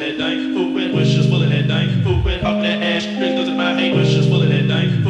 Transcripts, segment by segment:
that dang, who went was just pulling that dang, who went off that ass, doesn't my hand. was just pulling that dang,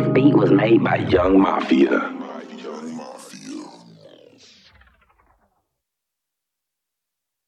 This beat was made by Yung Mafia.